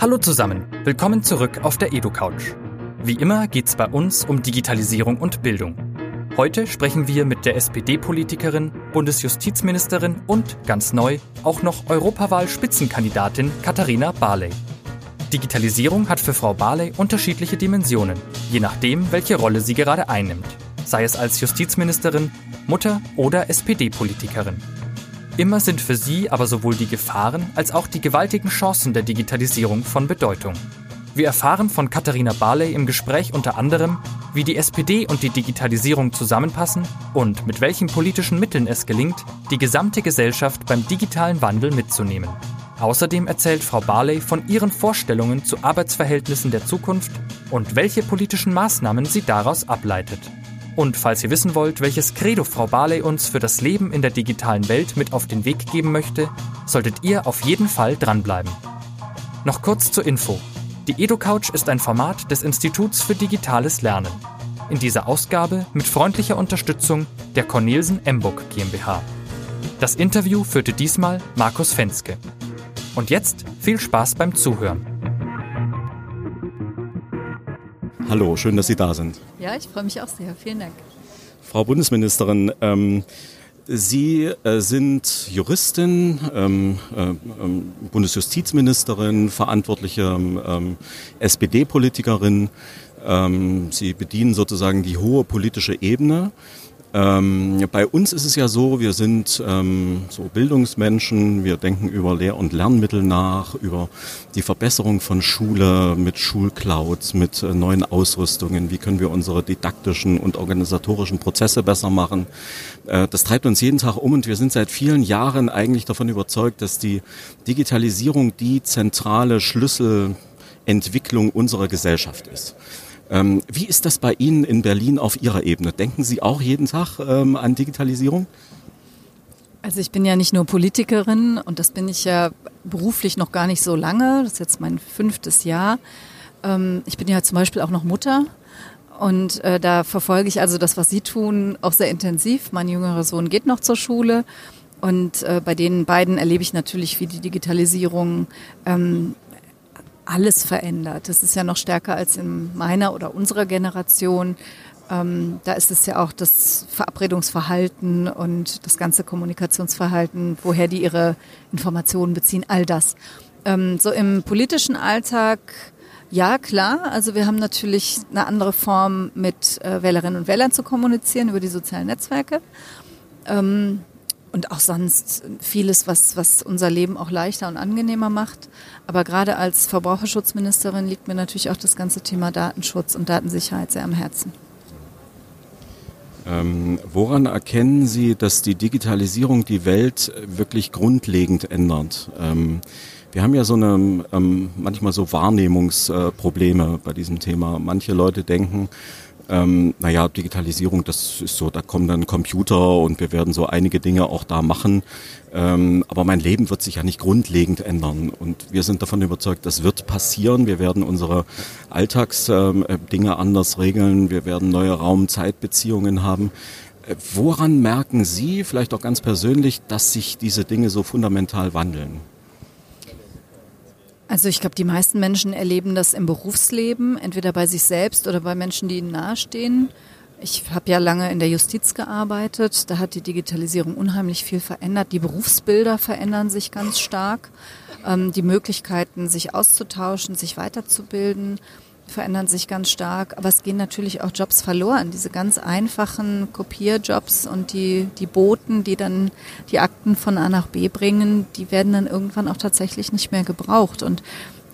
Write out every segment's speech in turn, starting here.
Hallo zusammen, willkommen zurück auf der EduCouch. Wie immer geht's bei uns um Digitalisierung und Bildung. Heute sprechen wir mit der SPD-Politikerin, Bundesjustizministerin und, ganz neu, auch noch Europawahl-Spitzenkandidatin Katharina Barley. Digitalisierung hat für Frau Barley unterschiedliche Dimensionen, je nachdem, welche Rolle sie gerade einnimmt, sei es als Justizministerin, Mutter oder SPD-Politikerin. Immer sind für sie aber sowohl die Gefahren als auch die gewaltigen Chancen der Digitalisierung von Bedeutung. Wir erfahren von Katharina Barley im Gespräch unter anderem, wie die SPD und die Digitalisierung zusammenpassen und mit welchen politischen Mitteln es gelingt, die gesamte Gesellschaft beim digitalen Wandel mitzunehmen. Außerdem erzählt Frau Barley von ihren Vorstellungen zu Arbeitsverhältnissen der Zukunft und welche politischen Maßnahmen sie daraus ableitet. Und falls ihr wissen wollt, welches Credo Frau Barley uns für das Leben in der digitalen Welt mit auf den Weg geben möchte, solltet ihr auf jeden Fall dranbleiben. Noch kurz zur Info. Die EduCouch ist ein Format des Instituts für digitales Lernen. In dieser Ausgabe mit freundlicher Unterstützung der Cornelsen Emburg GmbH. Das Interview führte diesmal Markus Fenske. Und jetzt viel Spaß beim Zuhören. Hallo, schön, dass Sie da sind. Ja, ich freue mich auch sehr. Vielen Dank. Frau Bundesministerin, ähm, Sie äh, sind Juristin, ähm, äh, ähm, Bundesjustizministerin, verantwortliche ähm, SPD-Politikerin. Ähm, Sie bedienen sozusagen die hohe politische Ebene. Ähm, bei uns ist es ja so, wir sind ähm, so Bildungsmenschen, wir denken über Lehr- und Lernmittel nach, über die Verbesserung von Schule mit Schulclouds, mit äh, neuen Ausrüstungen, wie können wir unsere didaktischen und organisatorischen Prozesse besser machen. Äh, das treibt uns jeden Tag um und wir sind seit vielen Jahren eigentlich davon überzeugt, dass die Digitalisierung die zentrale Schlüsselentwicklung unserer Gesellschaft ist. Ähm, wie ist das bei Ihnen in Berlin auf Ihrer Ebene? Denken Sie auch jeden Tag ähm, an Digitalisierung? Also ich bin ja nicht nur Politikerin und das bin ich ja beruflich noch gar nicht so lange. Das ist jetzt mein fünftes Jahr. Ähm, ich bin ja zum Beispiel auch noch Mutter und äh, da verfolge ich also das, was Sie tun, auch sehr intensiv. Mein jüngerer Sohn geht noch zur Schule und äh, bei den beiden erlebe ich natürlich, wie die Digitalisierung ähm, alles verändert. Das ist ja noch stärker als in meiner oder unserer Generation. Ähm, da ist es ja auch das Verabredungsverhalten und das ganze Kommunikationsverhalten, woher die ihre Informationen beziehen, all das. Ähm, so im politischen Alltag, ja klar, also wir haben natürlich eine andere Form, mit äh, Wählerinnen und Wählern zu kommunizieren über die sozialen Netzwerke. Ähm, und auch sonst vieles, was, was unser Leben auch leichter und angenehmer macht. Aber gerade als Verbraucherschutzministerin liegt mir natürlich auch das ganze Thema Datenschutz und Datensicherheit sehr am Herzen. Ähm, woran erkennen Sie, dass die Digitalisierung die Welt wirklich grundlegend ändert? Ähm, wir haben ja so eine ähm, manchmal so Wahrnehmungsprobleme bei diesem Thema. Manche Leute denken, ähm, naja, Digitalisierung, das ist so, da kommen dann Computer und wir werden so einige Dinge auch da machen. Ähm, aber mein Leben wird sich ja nicht grundlegend ändern. Und wir sind davon überzeugt, das wird passieren. Wir werden unsere Alltagsdinge ähm, anders regeln. Wir werden neue Raum-Zeit-Beziehungen haben. Äh, woran merken Sie, vielleicht auch ganz persönlich, dass sich diese Dinge so fundamental wandeln? Also ich glaube, die meisten Menschen erleben das im Berufsleben, entweder bei sich selbst oder bei Menschen, die ihnen nahestehen. Ich habe ja lange in der Justiz gearbeitet. Da hat die Digitalisierung unheimlich viel verändert. Die Berufsbilder verändern sich ganz stark. Ähm, die Möglichkeiten, sich auszutauschen, sich weiterzubilden verändern sich ganz stark, aber es gehen natürlich auch Jobs verloren. Diese ganz einfachen Kopierjobs und die, die Boten, die dann die Akten von A nach B bringen, die werden dann irgendwann auch tatsächlich nicht mehr gebraucht. Und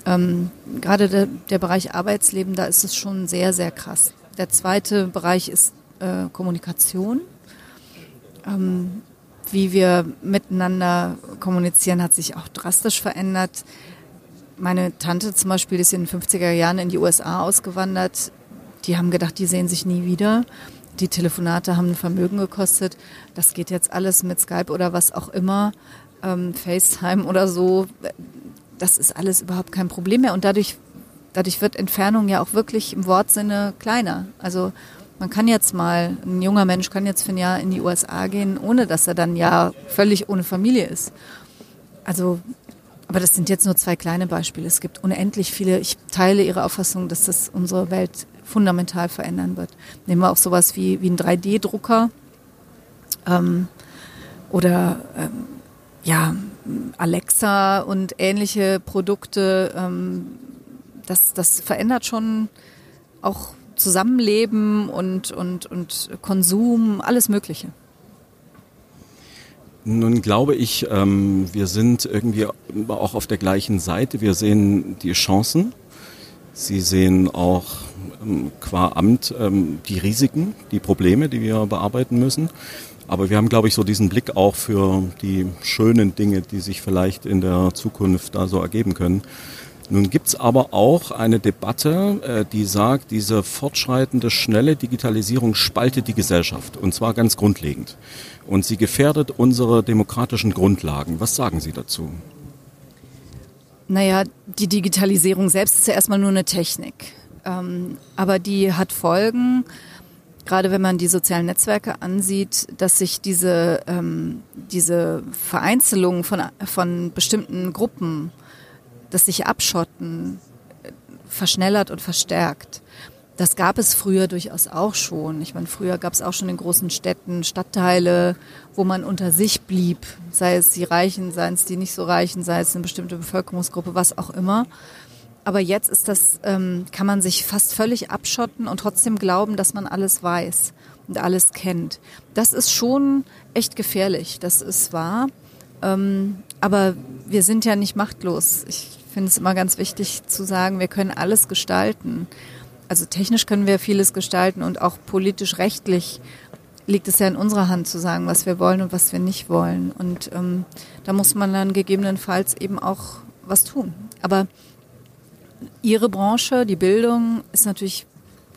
ähm, gerade der, der Bereich Arbeitsleben, da ist es schon sehr, sehr krass. Der zweite Bereich ist äh, Kommunikation. Ähm, wie wir miteinander kommunizieren, hat sich auch drastisch verändert. Meine Tante zum Beispiel ist in den 50er Jahren in die USA ausgewandert. Die haben gedacht, die sehen sich nie wieder. Die Telefonate haben ein Vermögen gekostet. Das geht jetzt alles mit Skype oder was auch immer, ähm, FaceTime oder so. Das ist alles überhaupt kein Problem mehr. Und dadurch, dadurch wird Entfernung ja auch wirklich im Wortsinne kleiner. Also man kann jetzt mal, ein junger Mensch kann jetzt für ein Jahr in die USA gehen, ohne dass er dann ja völlig ohne Familie ist. Also aber das sind jetzt nur zwei kleine Beispiele. Es gibt unendlich viele. Ich teile Ihre Auffassung, dass das unsere Welt fundamental verändern wird. Nehmen wir auch sowas wie, wie einen 3D-Drucker ähm, oder ähm, ja, Alexa und ähnliche Produkte. Ähm, das, das verändert schon auch Zusammenleben und, und, und Konsum, alles Mögliche. Nun glaube ich, ähm, wir sind irgendwie auch auf der gleichen Seite. Wir sehen die Chancen. Sie sehen auch ähm, qua Amt ähm, die Risiken, die Probleme, die wir bearbeiten müssen. Aber wir haben, glaube ich, so diesen Blick auch für die schönen Dinge, die sich vielleicht in der Zukunft da so ergeben können. Nun gibt's aber auch eine Debatte, äh, die sagt, diese fortschreitende, schnelle Digitalisierung spaltet die Gesellschaft, und zwar ganz grundlegend. Und sie gefährdet unsere demokratischen Grundlagen. Was sagen Sie dazu? Naja, die Digitalisierung selbst ist ja erstmal nur eine Technik. Ähm, aber die hat Folgen, gerade wenn man die sozialen Netzwerke ansieht, dass sich diese, ähm, diese Vereinzelung von, von bestimmten Gruppen das sich abschotten verschnellert und verstärkt. Das gab es früher durchaus auch schon. Ich meine, früher gab es auch schon in großen Städten Stadtteile, wo man unter sich blieb, sei es die Reichen, sei es die nicht so Reichen, sei es eine bestimmte Bevölkerungsgruppe, was auch immer. Aber jetzt ist das, ähm, kann man sich fast völlig abschotten und trotzdem glauben, dass man alles weiß und alles kennt. Das ist schon echt gefährlich. Das ist wahr. Ähm, aber wir sind ja nicht machtlos. Ich finde es immer ganz wichtig zu sagen, wir können alles gestalten. Also technisch können wir vieles gestalten und auch politisch rechtlich liegt es ja in unserer Hand zu sagen, was wir wollen und was wir nicht wollen. Und ähm, da muss man dann gegebenenfalls eben auch was tun. Aber Ihre Branche, die Bildung, ist natürlich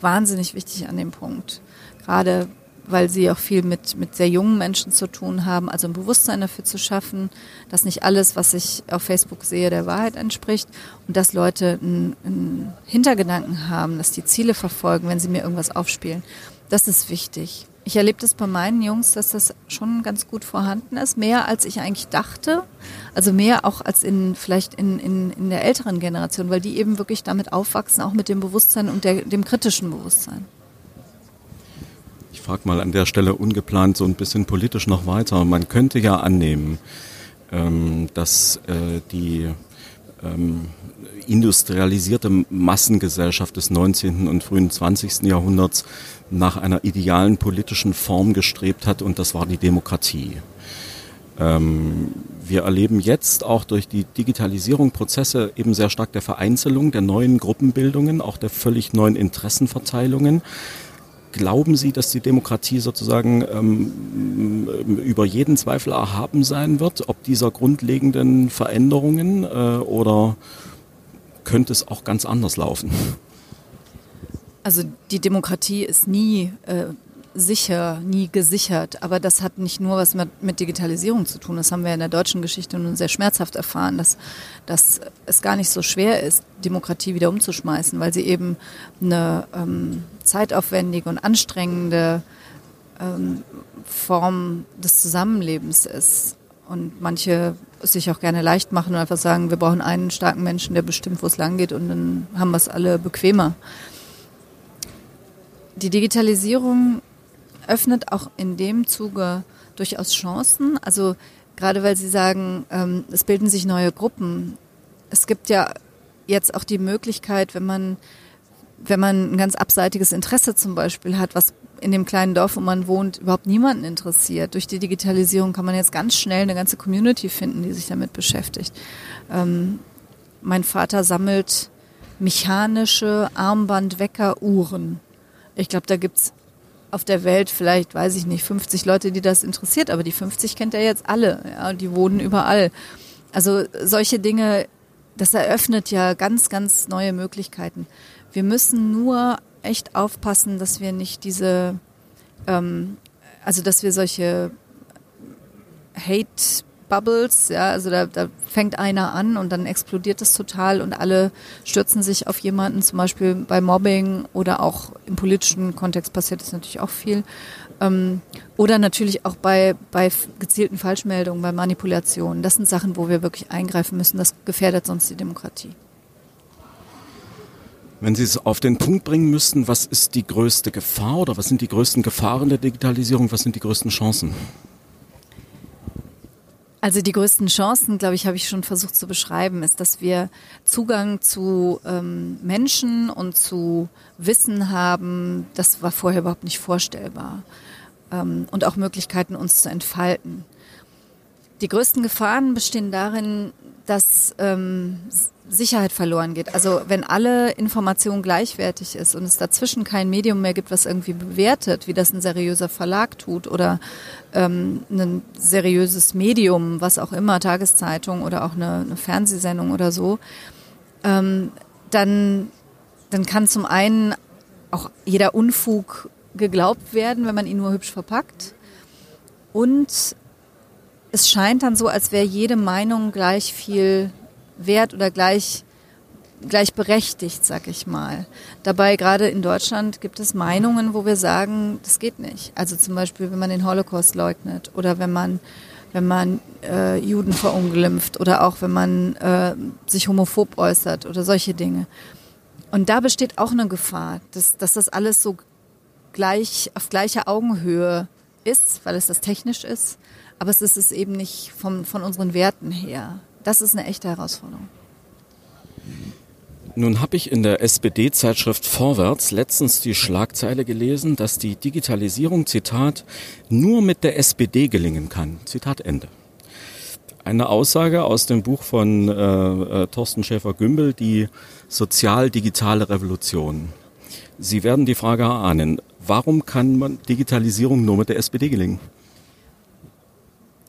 wahnsinnig wichtig an dem Punkt. Gerade weil sie auch viel mit, mit sehr jungen Menschen zu tun haben, also ein Bewusstsein dafür zu schaffen, dass nicht alles, was ich auf Facebook sehe, der Wahrheit entspricht und dass Leute einen, einen Hintergedanken haben, dass die Ziele verfolgen, wenn sie mir irgendwas aufspielen. Das ist wichtig. Ich erlebe das bei meinen Jungs, dass das schon ganz gut vorhanden ist, mehr als ich eigentlich dachte. Also mehr auch als in vielleicht in, in, in der älteren Generation, weil die eben wirklich damit aufwachsen, auch mit dem Bewusstsein und der, dem kritischen Bewusstsein frage mal an der Stelle ungeplant so ein bisschen politisch noch weiter. Man könnte ja annehmen, ähm, dass äh, die ähm, industrialisierte Massengesellschaft des 19. und frühen 20. Jahrhunderts nach einer idealen politischen Form gestrebt hat und das war die Demokratie. Ähm, wir erleben jetzt auch durch die Digitalisierung Prozesse eben sehr stark der Vereinzelung, der neuen Gruppenbildungen, auch der völlig neuen Interessenverteilungen. Glauben Sie, dass die Demokratie sozusagen ähm, über jeden Zweifel erhaben sein wird, ob dieser grundlegenden Veränderungen äh, oder könnte es auch ganz anders laufen? Also die Demokratie ist nie äh, sicher, nie gesichert. Aber das hat nicht nur was mit, mit, Digitalisierung zu tun. Das haben wir in der deutschen Geschichte nun sehr schmerzhaft erfahren, dass, dass es gar nicht so schwer ist, Demokratie wieder umzuschmeißen, weil sie eben eine ähm, zeitaufwendige und anstrengende ähm, Form des Zusammenlebens ist. Und manche sich auch gerne leicht machen und einfach sagen, wir brauchen einen starken Menschen, der bestimmt, wo es lang geht und dann haben wir es alle bequemer. Die Digitalisierung öffnet auch in dem Zuge durchaus Chancen. Also gerade weil Sie sagen, ähm, es bilden sich neue Gruppen. Es gibt ja jetzt auch die Möglichkeit, wenn man, wenn man ein ganz abseitiges Interesse zum Beispiel hat, was in dem kleinen Dorf, wo man wohnt, überhaupt niemanden interessiert. Durch die Digitalisierung kann man jetzt ganz schnell eine ganze Community finden, die sich damit beschäftigt. Ähm, mein Vater sammelt mechanische Armbandweckeruhren. Ich glaube, da gibt's auf der Welt vielleicht, weiß ich nicht, 50 Leute, die das interessiert, aber die 50 kennt er jetzt alle, ja, die wohnen überall. Also solche Dinge, das eröffnet ja ganz, ganz neue Möglichkeiten. Wir müssen nur echt aufpassen, dass wir nicht diese, ähm, also dass wir solche Hate Bubbles, ja, also da, da fängt einer an und dann explodiert das total und alle stürzen sich auf jemanden, zum Beispiel bei Mobbing oder auch im politischen Kontext passiert das natürlich auch viel. Ähm, oder natürlich auch bei, bei gezielten Falschmeldungen, bei Manipulationen. Das sind Sachen, wo wir wirklich eingreifen müssen. Das gefährdet sonst die Demokratie. Wenn Sie es auf den Punkt bringen müssten, was ist die größte Gefahr oder was sind die größten Gefahren der Digitalisierung, was sind die größten Chancen? Also die größten Chancen, glaube ich, habe ich schon versucht zu beschreiben, ist, dass wir Zugang zu ähm, Menschen und zu Wissen haben, das war vorher überhaupt nicht vorstellbar. Ähm, und auch Möglichkeiten, uns zu entfalten. Die größten Gefahren bestehen darin, dass ähm, Sicherheit verloren geht. Also wenn alle Information gleichwertig ist und es dazwischen kein Medium mehr gibt, was irgendwie bewertet, wie das ein seriöser Verlag tut oder ähm, ein seriöses Medium, was auch immer, Tageszeitung oder auch eine, eine Fernsehsendung oder so, ähm, dann, dann kann zum einen auch jeder Unfug geglaubt werden, wenn man ihn nur hübsch verpackt. Und es scheint dann so, als wäre jede Meinung gleich viel wert oder gleich gleichberechtigt, sag ich mal. Dabei gerade in Deutschland gibt es Meinungen, wo wir sagen, das geht nicht. Also zum Beispiel, wenn man den Holocaust leugnet oder wenn man wenn man äh, Juden verunglimpft oder auch wenn man äh, sich homophob äußert oder solche Dinge. Und da besteht auch eine Gefahr, dass, dass das alles so gleich auf gleicher Augenhöhe ist, weil es das technisch ist, aber es ist es eben nicht vom, von unseren Werten her. Das ist eine echte Herausforderung. Nun habe ich in der SPD-Zeitschrift Vorwärts letztens die Schlagzeile gelesen, dass die Digitalisierung, Zitat, nur mit der SPD gelingen kann. Zitat Ende. Eine Aussage aus dem Buch von äh, äh, Thorsten Schäfer-Gümbel, die sozial-digitale Revolution. Sie werden die Frage erahnen, warum kann man Digitalisierung nur mit der SPD gelingen?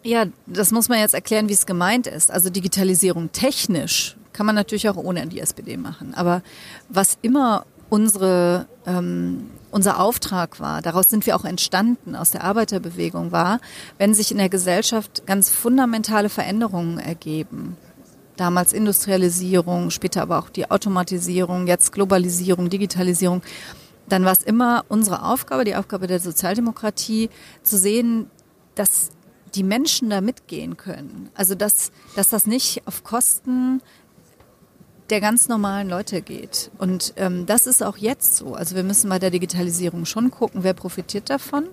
Ja, das muss man jetzt erklären, wie es gemeint ist. Also Digitalisierung technisch kann man natürlich auch ohne die SPD machen. Aber was immer unsere, ähm, unser Auftrag war, daraus sind wir auch entstanden aus der Arbeiterbewegung, war, wenn sich in der Gesellschaft ganz fundamentale Veränderungen ergeben, damals Industrialisierung, später aber auch die Automatisierung, jetzt Globalisierung, Digitalisierung, dann war es immer unsere Aufgabe, die Aufgabe der Sozialdemokratie, zu sehen, dass die Menschen da mitgehen können. Also dass, dass das nicht auf Kosten der ganz normalen Leute geht. Und ähm, das ist auch jetzt so. Also wir müssen bei der Digitalisierung schon gucken, wer profitiert davon.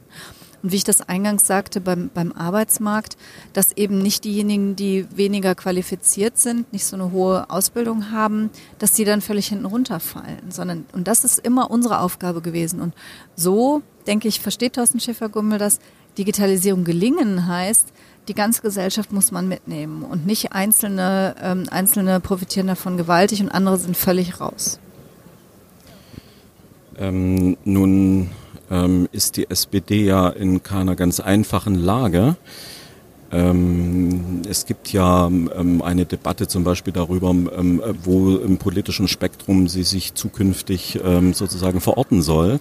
Und wie ich das eingangs sagte beim, beim Arbeitsmarkt, dass eben nicht diejenigen, die weniger qualifiziert sind, nicht so eine hohe Ausbildung haben, dass die dann völlig hinten runterfallen, sondern, und das ist immer unsere Aufgabe gewesen. Und so, denke ich, versteht Thorsten Schäfer-Gummel das, Digitalisierung gelingen heißt, die ganze Gesellschaft muss man mitnehmen und nicht einzelne, ähm, einzelne profitieren davon gewaltig und andere sind völlig raus. Ähm, nun ähm, ist die SPD ja in keiner ganz einfachen Lage. Ähm, es gibt ja ähm, eine Debatte zum Beispiel darüber, ähm, wo im politischen Spektrum sie sich zukünftig sozusagen verorten soll.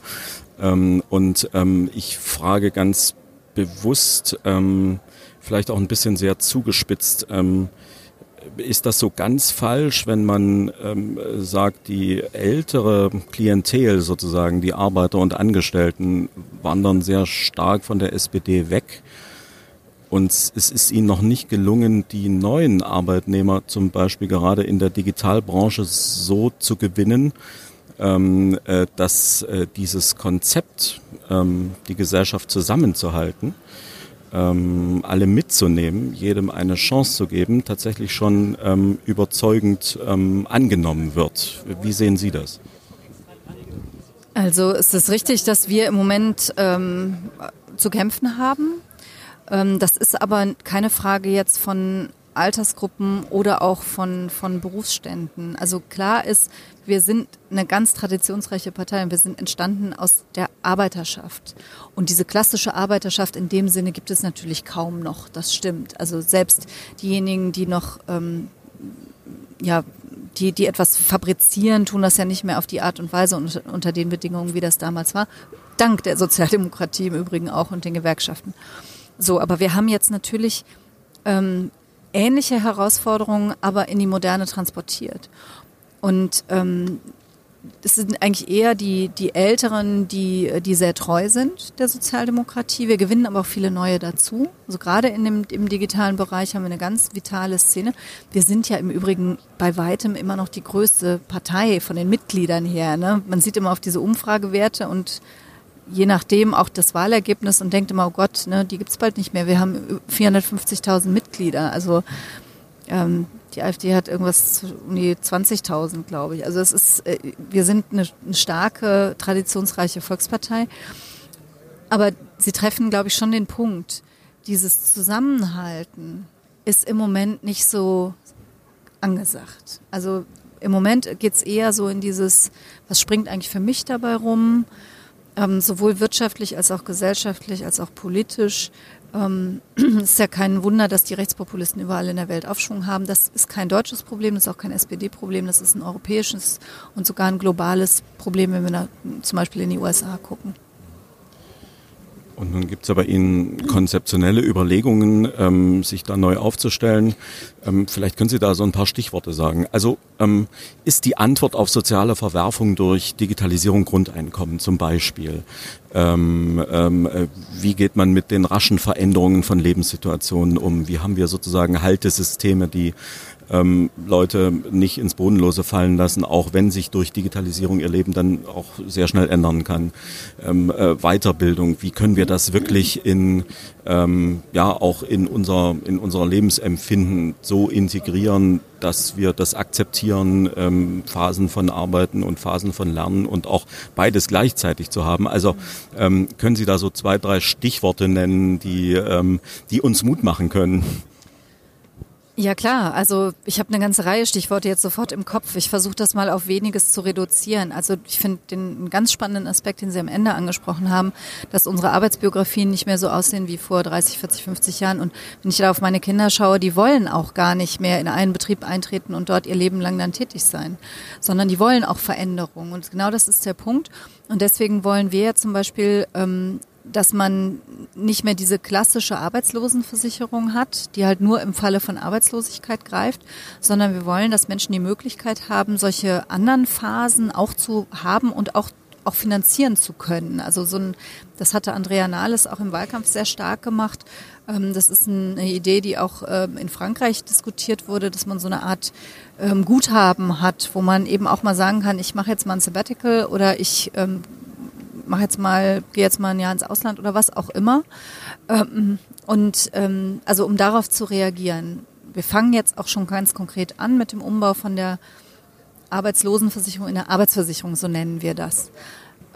Und ich frage ganz bewusst, vielleicht auch ein bisschen sehr zugespitzt, ist das so ganz falsch, wenn man ähm, sagt, die ältere Klientel sozusagen, die Arbeiter und Angestellten wandern sehr stark von der SPD weg? Und es ist ihnen noch nicht gelungen, die neuen Arbeitnehmer zum Beispiel gerade in der Digitalbranche so zu gewinnen, ähm, äh, dass äh, dieses Konzept, ähm, die Gesellschaft zusammenzuhalten, ähm, alle mitzunehmen, jedem eine Chance zu geben, tatsächlich schon ähm, überzeugend ähm, angenommen wird. Wie sehen Sie das? Also ist es richtig, dass wir im Moment ähm, zu kämpfen haben. Ähm, das ist aber keine Frage jetzt von Altersgruppen oder auch von, von Berufsständen. Also klar ist, wir sind eine ganz traditionsreiche Partei und wir sind entstanden aus der Arbeiterschaft. Und diese klassische Arbeiterschaft in dem Sinne gibt es natürlich kaum noch. Das stimmt. Also selbst diejenigen, die noch, ähm, ja, die, die etwas fabrizieren, tun das ja nicht mehr auf die Art und Weise und unter den Bedingungen, wie das damals war. Dank der Sozialdemokratie im Übrigen auch und den Gewerkschaften. So, aber wir haben jetzt natürlich ähm, ähnliche Herausforderungen, aber in die Moderne transportiert. Und ähm, es sind eigentlich eher die, die Älteren, die, die sehr treu sind der Sozialdemokratie. Wir gewinnen aber auch viele neue dazu. Also gerade in dem, im digitalen Bereich haben wir eine ganz vitale Szene. Wir sind ja im Übrigen bei weitem immer noch die größte Partei von den Mitgliedern her. Ne? Man sieht immer auf diese Umfragewerte und je nachdem auch das Wahlergebnis und denkt immer, oh Gott, ne, die gibt's bald nicht mehr. Wir haben 450.000 Mitglieder. Also ähm, die AfD hat irgendwas um die 20.000, glaube ich. Also es ist, äh, wir sind eine, eine starke, traditionsreiche Volkspartei. Aber sie treffen, glaube ich, schon den Punkt. Dieses Zusammenhalten ist im Moment nicht so angesagt. Also im Moment geht's eher so in dieses, was springt eigentlich für mich dabei rum? ähm, sowohl wirtschaftlich als auch gesellschaftlich als auch politisch. Ähm, es ist ja kein Wunder, dass die Rechtspopulisten überall in der Welt Aufschwung haben. Das ist kein deutsches Problem, das ist auch kein SPD-Problem, das ist ein europäisches und sogar ein globales Problem, wenn wir da zum Beispiel in die USA gucken. Und nun gibt es aber Ihnen konzeptionelle Überlegungen, ähm, sich da neu aufzustellen. Ähm, vielleicht können Sie da so ein paar Stichworte sagen. Also ähm, ist die Antwort auf soziale Verwerfung durch Digitalisierung Grundeinkommen zum Beispiel? Ähm, ähm, äh, wie geht man mit den raschen Veränderungen von Lebenssituationen um? Wie haben wir sozusagen Haltesysteme, die ähm, Leute nicht ins Bodenlose fallen lassen, auch wenn sich durch Digitalisierung ihr Leben dann auch sehr schnell ändern kann. Ähm, äh, Weiterbildung, wie können wir das wirklich in ähm, ja auch in unser in unser Lebensempfinden so integrieren, dass wir das akzeptieren, ähm, Phasen von Arbeiten und Phasen von Lernen und auch beides gleichzeitig zu haben. Also ähm, können Sie da so zwei, drei Stichworte nennen, die, ähm, die uns Mut machen können? Ja klar, also ich habe eine ganze Reihe Stichworte jetzt sofort im Kopf. Ich versuche das mal auf weniges zu reduzieren. Also ich finde den einen ganz spannenden Aspekt, den Sie am Ende angesprochen haben, dass unsere Arbeitsbiografien nicht mehr so aussehen wie vor 30, 40, 50 Jahren. Und wenn ich da auf meine Kinder schaue, die wollen auch gar nicht mehr in einen Betrieb eintreten und dort ihr Leben lang dann tätig sein, sondern die wollen auch Veränderungen. Und genau das ist der Punkt. Und deswegen wollen wir zum Beispiel ähm, dass man nicht mehr diese klassische Arbeitslosenversicherung hat, die halt nur im Falle von Arbeitslosigkeit greift, sondern wir wollen, dass Menschen die Möglichkeit haben, solche anderen Phasen auch zu haben und auch auch finanzieren zu können. Also so ein, das hatte Andrea Nahles auch im Wahlkampf sehr stark gemacht. Ähm, das ist eine Idee, die auch ähm, in Frankreich diskutiert wurde, dass man so eine Art ähm, Guthaben hat, wo man eben auch mal sagen kann, ich mache jetzt mal ein Sabbatical oder ich mache jetzt mal, gehe jetzt mal ein Jahr ins Ausland oder was auch immer. Ähm, und ähm, also um darauf zu reagieren. Wir fangen jetzt auch schon ganz konkret an mit dem Umbau von der Arbeitslosenversicherung in der Arbeitsversicherung, so nennen wir das.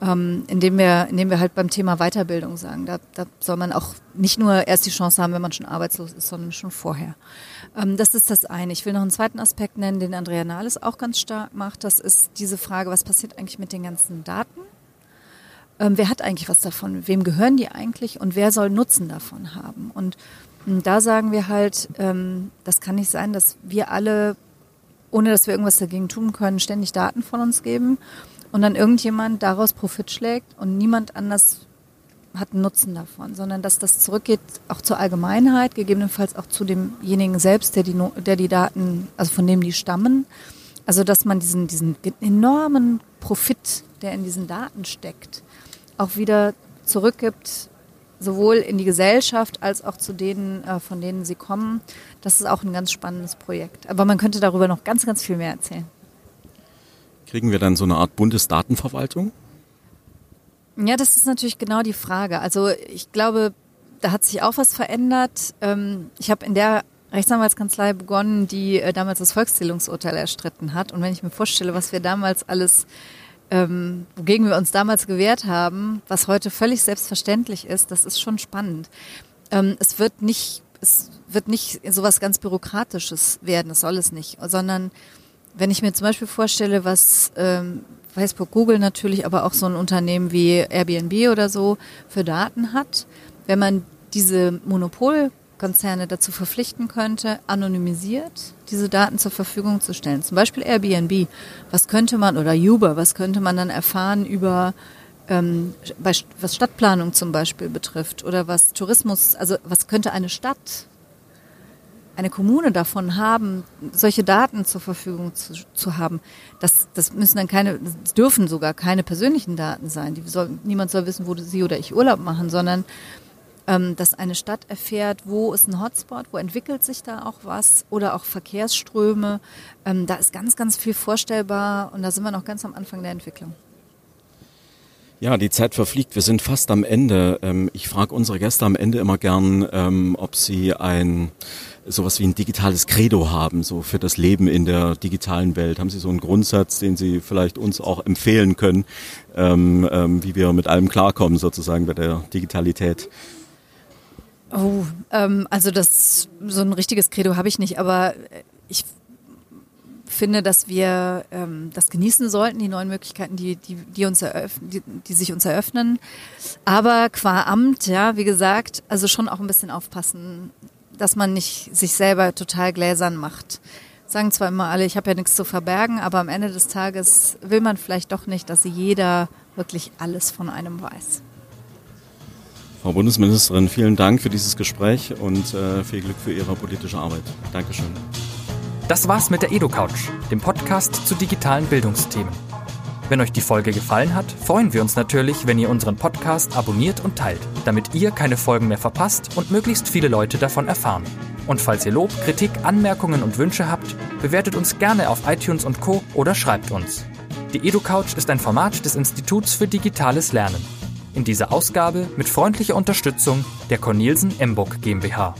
Ähm, indem wir, indem wir halt beim Thema Weiterbildung sagen, da, da soll man auch nicht nur erst die Chance haben, wenn man schon arbeitslos ist, sondern schon vorher. Ähm, das ist das eine. Ich will noch einen zweiten Aspekt nennen, den Andrea Nahles auch ganz stark macht. Das ist diese Frage, was passiert eigentlich mit den ganzen Daten? Ähm, wer hat eigentlich was davon, wem gehören die eigentlich und wer soll Nutzen davon haben. Und, und ähm, da sagen wir halt, ähm, das kann nicht sein, dass wir alle, ohne dass wir irgendwas dagegen tun können, ständig Daten von uns geben und dann irgendjemand daraus Profit schlägt und niemand anders hat einen Nutzen davon, sondern dass das zurückgeht auch zur Allgemeinheit, gegebenenfalls auch zu demjenigen selbst, der die, der die Daten, also von dem die stammen. Also dass man diesen, diesen enormen Profit, der in diesen Daten steckt, auch wieder zurückgibt, sowohl in die Gesellschaft als auch zu denen, äh, von denen sie kommen. Das ist auch ein ganz spannendes Projekt. Aber man könnte darüber noch ganz, ganz viel mehr erzählen. Kriegen wir dann so eine Art Bundesdatenverwaltung? Ja, das ist natürlich genau die Frage. Also ich glaube, da hat sich auch was verändert. Ähm, ich habe in der Rechtsanwaltskanzlei begonnen, die äh, damals das Volkszählungsurteil erstritten hat. Und wenn ich mir vorstelle, was wir damals alles ähm, wogegen wir uns damals gewehrt haben, was heute völlig selbstverständlich ist, das ist schon spannend. Ähm, es wird nicht, es wird nicht sowas ganz Bürokratisches werden, das soll es nicht, sondern wenn ich mir zum Beispiel vorstelle, was ähm, Facebook, Google natürlich, aber auch so ein Unternehmen wie Airbnb oder so für Daten hat, wenn man diese Monopol Konzerne dazu verpflichten könnte, anonymisiert diese Daten zur Verfügung zu stellen. Zum Beispiel Airbnb. Was könnte man, oder Uber, was könnte man dann erfahren über, ähm, was Stadtplanung zum Beispiel betrifft oder was Tourismus, also was könnte eine Stadt eine Kommune davon haben, solche Daten zur Verfügung zu, zu haben, das, das müssen dann keine, das dürfen sogar keine persönlichen Daten sein. Die soll, niemand soll wissen, wo sie oder ich Urlaub machen, sondern ähm, dass eine Stadt erfährt, wo ist ein Hotspot, wo entwickelt sich da auch was oder auch Verkehrsströme. Ähm, da ist ganz, ganz viel vorstellbar und da sind wir noch ganz am Anfang der Entwicklung. Ja, die Zeit verfliegt. Wir sind fast am Ende. Ähm, ich frage unsere Gäste am Ende immer gern, ähm, ob sie ein sowas wie ein digitales Credo haben, so für das Leben in der digitalen Welt. Haben Sie so einen Grundsatz, den Sie vielleicht uns auch empfehlen können, ähm, wie wir mit allem klarkommen, sozusagen bei der Digitalität? Oh, ähm, also das so ein richtiges Credo habe ich nicht, aber ich finde, dass wir ähm, das genießen sollten, die neuen Möglichkeiten, die, die, die uns eröffnen, die, die sich uns eröffnen. Aber qua Amt, ja, wie gesagt, also schon auch ein bisschen aufpassen, dass man nicht sich selber total gläsern macht. Sagen zwar immer alle, ich habe ja nichts zu verbergen, aber am Ende des Tages will man vielleicht doch nicht, dass jeder wirklich alles von einem weiß. Frau Bundesministerin, vielen Dank für dieses Gespräch und äh, viel Glück für Ihre politische Arbeit. Dankeschön. Das war's mit der EduCouch, dem Podcast zu digitalen Bildungsthemen. Wenn euch die Folge gefallen hat, freuen wir uns natürlich, wenn ihr unseren Podcast abonniert und teilt, damit ihr keine Folgen mehr verpasst und möglichst viele Leute davon erfahren. Und falls ihr Lob, Kritik, Anmerkungen und Wünsche habt, bewertet uns gerne auf iTunes und Co. oder schreibt uns. Die EduCouch ist ein Format des Instituts für digitales Lernen. In dieser Ausgabe mit freundlicher Unterstützung der Cornelsen Emburg GmbH.